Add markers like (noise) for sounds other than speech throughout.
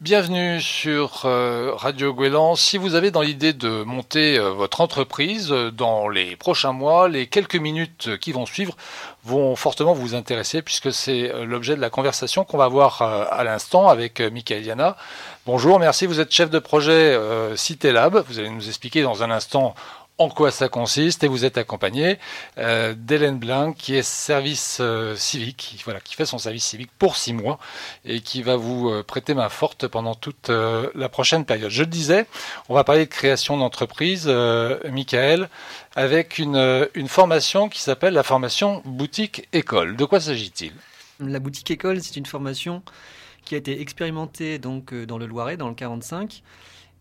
Bienvenue sur euh, Radio Guélan. Si vous avez dans l'idée de monter euh, votre entreprise euh, dans les prochains mois, les quelques minutes qui vont suivre vont fortement vous intéresser puisque c'est l'objet de la conversation qu'on va avoir à l'instant avec Michael Yana. Bonjour, merci. Vous êtes chef de projet Cité Lab. Vous allez nous expliquer dans un instant en quoi ça consiste et vous êtes accompagné euh, d'Hélène Blin qui est service euh, civique, voilà, qui fait son service civique pour six mois et qui va vous euh, prêter main forte pendant toute la prochaine période. Je le disais, on va parler de création d'entreprise, Michael, avec une, une formation qui s'appelle la formation boutique école. De quoi s'agit-il? La boutique école, c'est une formation qui a été expérimentée donc dans le Loiret, dans le 45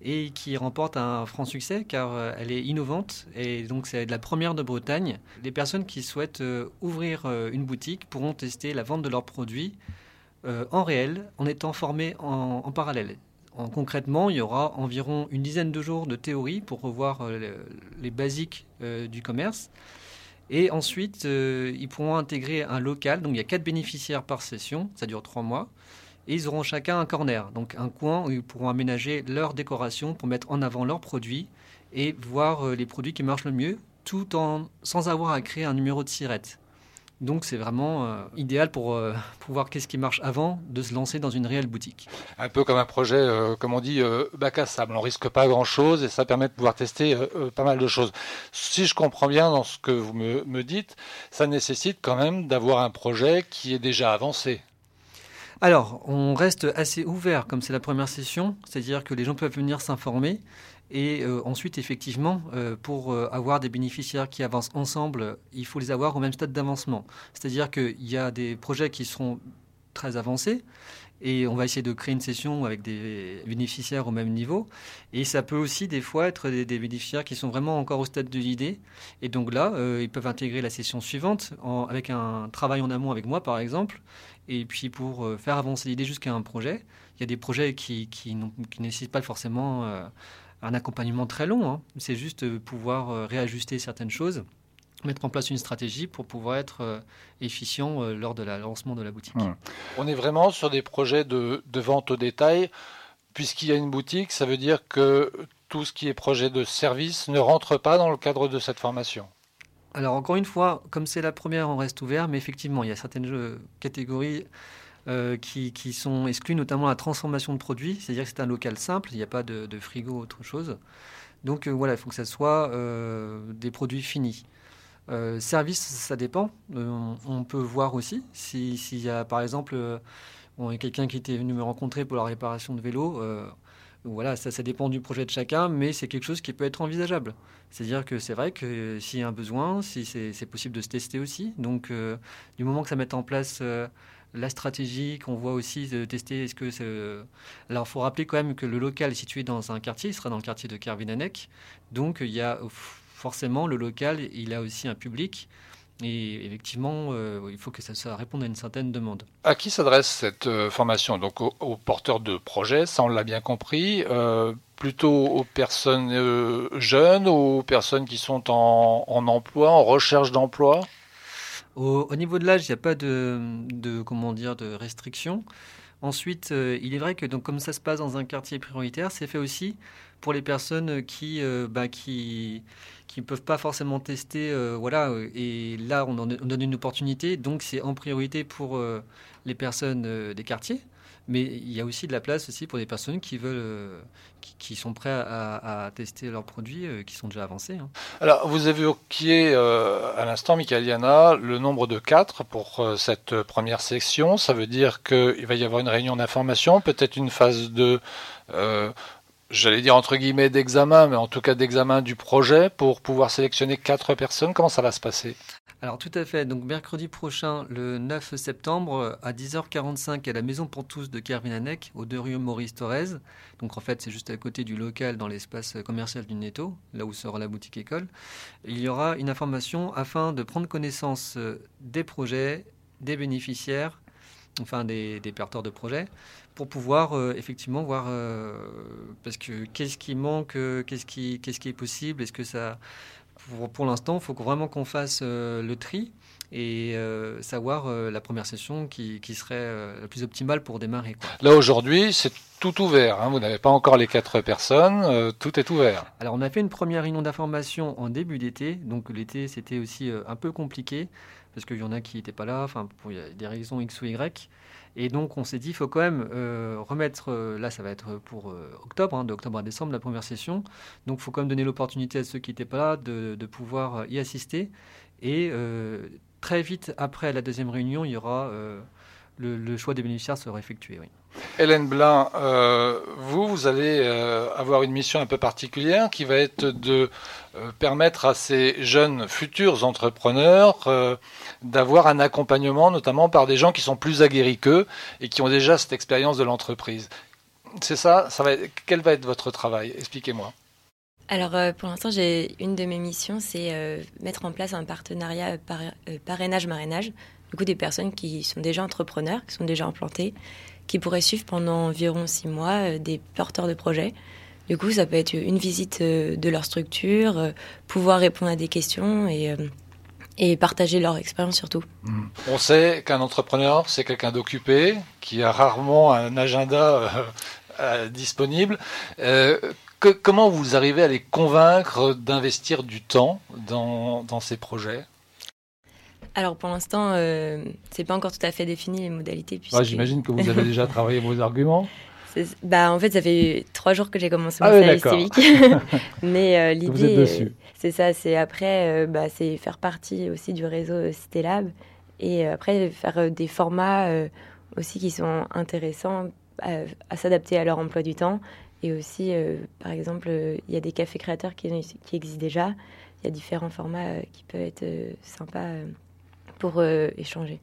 et qui remporte un franc succès car euh, elle est innovante et donc c'est la première de Bretagne. Les personnes qui souhaitent euh, ouvrir euh, une boutique pourront tester la vente de leurs produits en réel en étant formés en, parallèle. En, concrètement, il y aura environ une dizaine de jours de théorie pour revoir les, basiques du commerce. Et ensuite, ils pourront intégrer un local. Donc il y a quatre bénéficiaires par session, ça dure trois mois et ils auront chacun un corner, donc un coin où ils pourront aménager leur décoration pour mettre en avant leurs produits et voir euh, les produits qui marchent le mieux, tout en sans avoir à créer un numéro de sirette. Donc c'est vraiment euh, idéal pour, euh, (laughs) voir qu'est-ce qui marche avant de se lancer dans une réelle boutique. Un peu comme un projet, comme on dit, bac à sable. On risque pas grand-chose et ça permet de pouvoir tester pas mal de choses. Si je comprends bien dans ce que vous me, me dites, ça nécessite quand même d'avoir un projet qui est déjà avancé. Alors, on reste assez ouvert comme c'est la première session, c'est-à-dire que les gens peuvent venir s'informer. Et euh, ensuite, effectivement, euh, pour euh, avoir des bénéficiaires qui avancent ensemble, il faut les avoir au même stade d'avancement. C'est-à-dire qu'il y a des projets qui seront très avancés et on va essayer de créer une session avec des bénéficiaires au même niveau. Et ça peut aussi des fois être des, bénéficiaires qui sont vraiment encore au stade de l'idée. Et donc là, ils peuvent intégrer la session suivante avec un travail en amont avec moi, par exemple. Et puis pour euh, faire avancer l'idée jusqu'à un projet, il y a des projets qui, qui, nécessitent pas forcément euh, un accompagnement très long. Hein. C'est juste euh, pouvoir réajuster certaines choses mettre en place une stratégie pour pouvoir être efficient lors de la lancement de la boutique. On est vraiment sur des projets de, de vente au détail. Puisqu'il y a une boutique, ça veut dire que tout ce qui est projet de service ne rentre pas dans le cadre de cette formation. Alors encore une fois, comme c'est la première, on reste ouvert, mais effectivement, il y a certaines catégories euh, qui, sont exclues, notamment la transformation de produits, c'est-à-dire que c'est un local simple, il n'y a pas de, frigo ou autre chose. Donc euh, voilà, il faut que ça soit euh, des produits finis. Service, ça dépend. On, peut voir aussi s'il y a, par exemple, quelqu'un qui était venu me rencontrer pour la réparation de vélo voilà, ça, dépend du projet de chacun, mais c'est quelque chose qui peut être envisageable. C'est-à-dire que c'est vrai que s'il y a un besoin, si c'est possible de se tester aussi. Donc, euh, du moment que ça met en place euh, la stratégie, qu'on voit aussi de tester, est-ce que c'est... Alors, il faut rappeler quand même que le local est situé dans un quartier, il sera dans le quartier de Kervinanek. Donc, il y a forcément le local, il a aussi un public. Et effectivement, euh, il faut que ça, ça, réponde à une certaine demande. À qui s'adresse cette euh, formation? Donc aux, porteurs de projets, ça on l'a bien compris. Euh, plutôt aux personnes jeunes, aux personnes qui sont en, emploi, en recherche d'emploi? Au, niveau de l'âge, il n'y a pas de, de, comment dire, de restriction. Ensuite, il est vrai que donc, comme ça se passe dans un quartier prioritaire, c'est fait aussi pour les personnes qui, bah, qui ne peuvent pas forcément tester. Euh, voilà, et là, on, donne une opportunité. Donc, c'est en priorité pour euh, les personnes euh, des quartiers. Mais il y a aussi de la place aussi pour des personnes qui veulent, qui, sont prêts à, tester leurs produits, qui sont déjà avancés. Hein. Alors, vous avez évoqué à l'instant, Michaeliana, le nombre de quatre pour cette première section. Ça veut dire qu'il va y avoir une réunion d'information, peut-être une phase de j'allais dire entre guillemets d'examen, mais en tout cas d'examen du projet pour pouvoir sélectionner quatre personnes. Comment ça va se passer? Alors tout à fait, donc mercredi prochain, le 9 septembre, à 10h45 à la Maison pour tous de Kervinanek, au 2 rue Maurice Thorez. Donc en fait, c'est juste à côté du local dans l'espace commercial du Netto, là où sera la boutique école. Il y aura une information afin de prendre connaissance euh, des projets, des bénéficiaires, enfin des, des porteurs de projets, pour pouvoir euh, effectivement voir euh, parce que qu'est-ce qui manque, euh, qu'est-ce qui, qu'est-ce qui est possible, est-ce que ça pour, pour l'instant, il faut vraiment qu'on fasse le tri et savoir la première session qui, qui serait la plus optimale pour démarrer. Quoi. Là aujourd'hui, c'est tout ouvert. Hein. Vous n'avez pas encore les quatre personnes, euh, tout est ouvert. Alors on a fait une première réunion d'information en début d'été, donc l'été c'était aussi euh, un peu compliqué parce qu'il y en a qui n'étaient pas là, enfin pour des raisons X ou Y. Et donc on s'est dit il faut quand même euh, remettre, euh, là ça va être pour euh, octobre, hein, d'octobre à décembre la première session, donc il faut quand même donner l'opportunité à ceux qui n'étaient pas là de, de pouvoir y assister. Et très vite après la deuxième réunion, il y aura le, le choix des bénéficiaires sera effectué. Oui. Hélène Blin, euh, vous, vous allez euh, avoir une mission un peu particulière qui va être de euh, permettre à ces jeunes futurs entrepreneurs d'avoir un accompagnement, notamment par des gens qui sont plus aguerris qu'eux et qui ont déjà cette expérience de l'entreprise. C'est ça, Quel va être votre travail? Expliquez-moi. Alors pour l'instant, j'ai une de mes missions, c'est mettre en place un partenariat par, parrainage-marrainage. Du coup, des personnes qui sont déjà entrepreneurs, qui sont déjà implantées, qui pourraient suivre pendant environ six mois euh, des porteurs de projets. Du coup, ça peut être une visite euh, de leur structure, euh, pouvoir répondre à des questions et, partager leur expérience surtout. On sait qu'un entrepreneur, c'est quelqu'un d'occupé, qui a rarement un agenda (laughs) disponible. Comment vous arrivez à les convaincre d'investir du temps dans ces projets? Alors pour l'instant, euh, c'est pas encore tout à fait défini les modalités. puisque- Ouais, J'imagine que vous avez déjà (laughs) travaillé vos arguments. Bah, en fait, ça fait trois jours que j'ai commencé mon Ah service civique. (laughs) Mais euh, l'idée, c'est ça. C'est après, euh, bah, c'est faire partie aussi du réseau Cité Lab et euh, après faire des formats aussi qui sont intéressants à, à s'adapter à leur emploi du temps. Et aussi, par exemple, il y a des cafés créateurs qui, qui existent déjà. Il y a différents formats qui peuvent être sympas pour euh, échanger.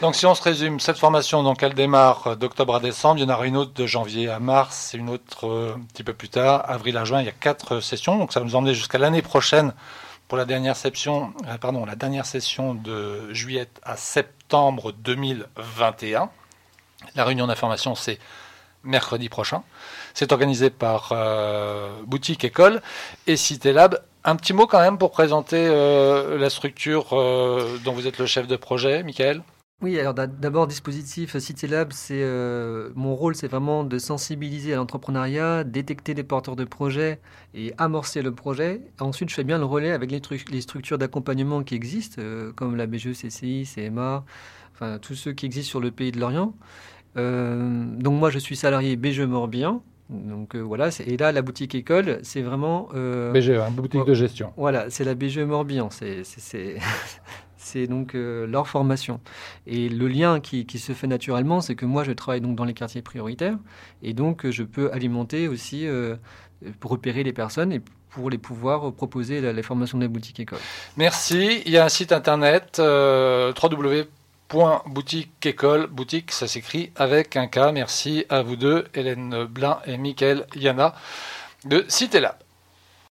Donc si on se résume, cette formation, donc elle démarre euh, d'octobre à décembre, il y en aura une autre de janvier à mars, et une autre euh, un petit peu plus tard, avril à juin, il y a quatre sessions, donc ça va nous emmener jusqu'à l'année prochaine pour la dernière session, pardon, la dernière session de juillet à septembre 2021. La réunion d'information, c'est mercredi prochain. C'est organisé par Boutique École et Cité Lab. Un petit mot quand même pour présenter euh, la structure euh, dont vous êtes le chef de projet, Michael Oui, alors d'a- d'abord, dispositif euh, mon rôle, c'est vraiment de sensibiliser à l'entrepreneuriat, détecter les porteurs de projets et amorcer le projet. Ensuite, je fais bien le relais avec les, tru- les structures d'accompagnement qui existent, comme la BGE, CCI, CMA, enfin tous ceux qui existent sur le pays de l'Orient. Donc moi, je suis salarié BGE Morbihan. Donc euh, voilà, et là, la boutique école, c'est vraiment... euh, BGE, hein, boutique de gestion. voilà, c'est la BGE Morbihan. C'est, c'est, c'est, (laughs) c'est donc euh, leur formation. Et le lien qui, qui se fait naturellement, c'est que moi, je travaille donc dans les quartiers prioritaires. Et donc, euh, je peux alimenter aussi, euh, pour repérer les personnes et pour les pouvoir proposer la, les formations de la boutique école. Merci. Il y a un site internet euh, www.boutiqueécole. Boutique, ça s'écrit avec un K. Merci à vous deux, Hélène Blin et Michael Yana de Cité Lab.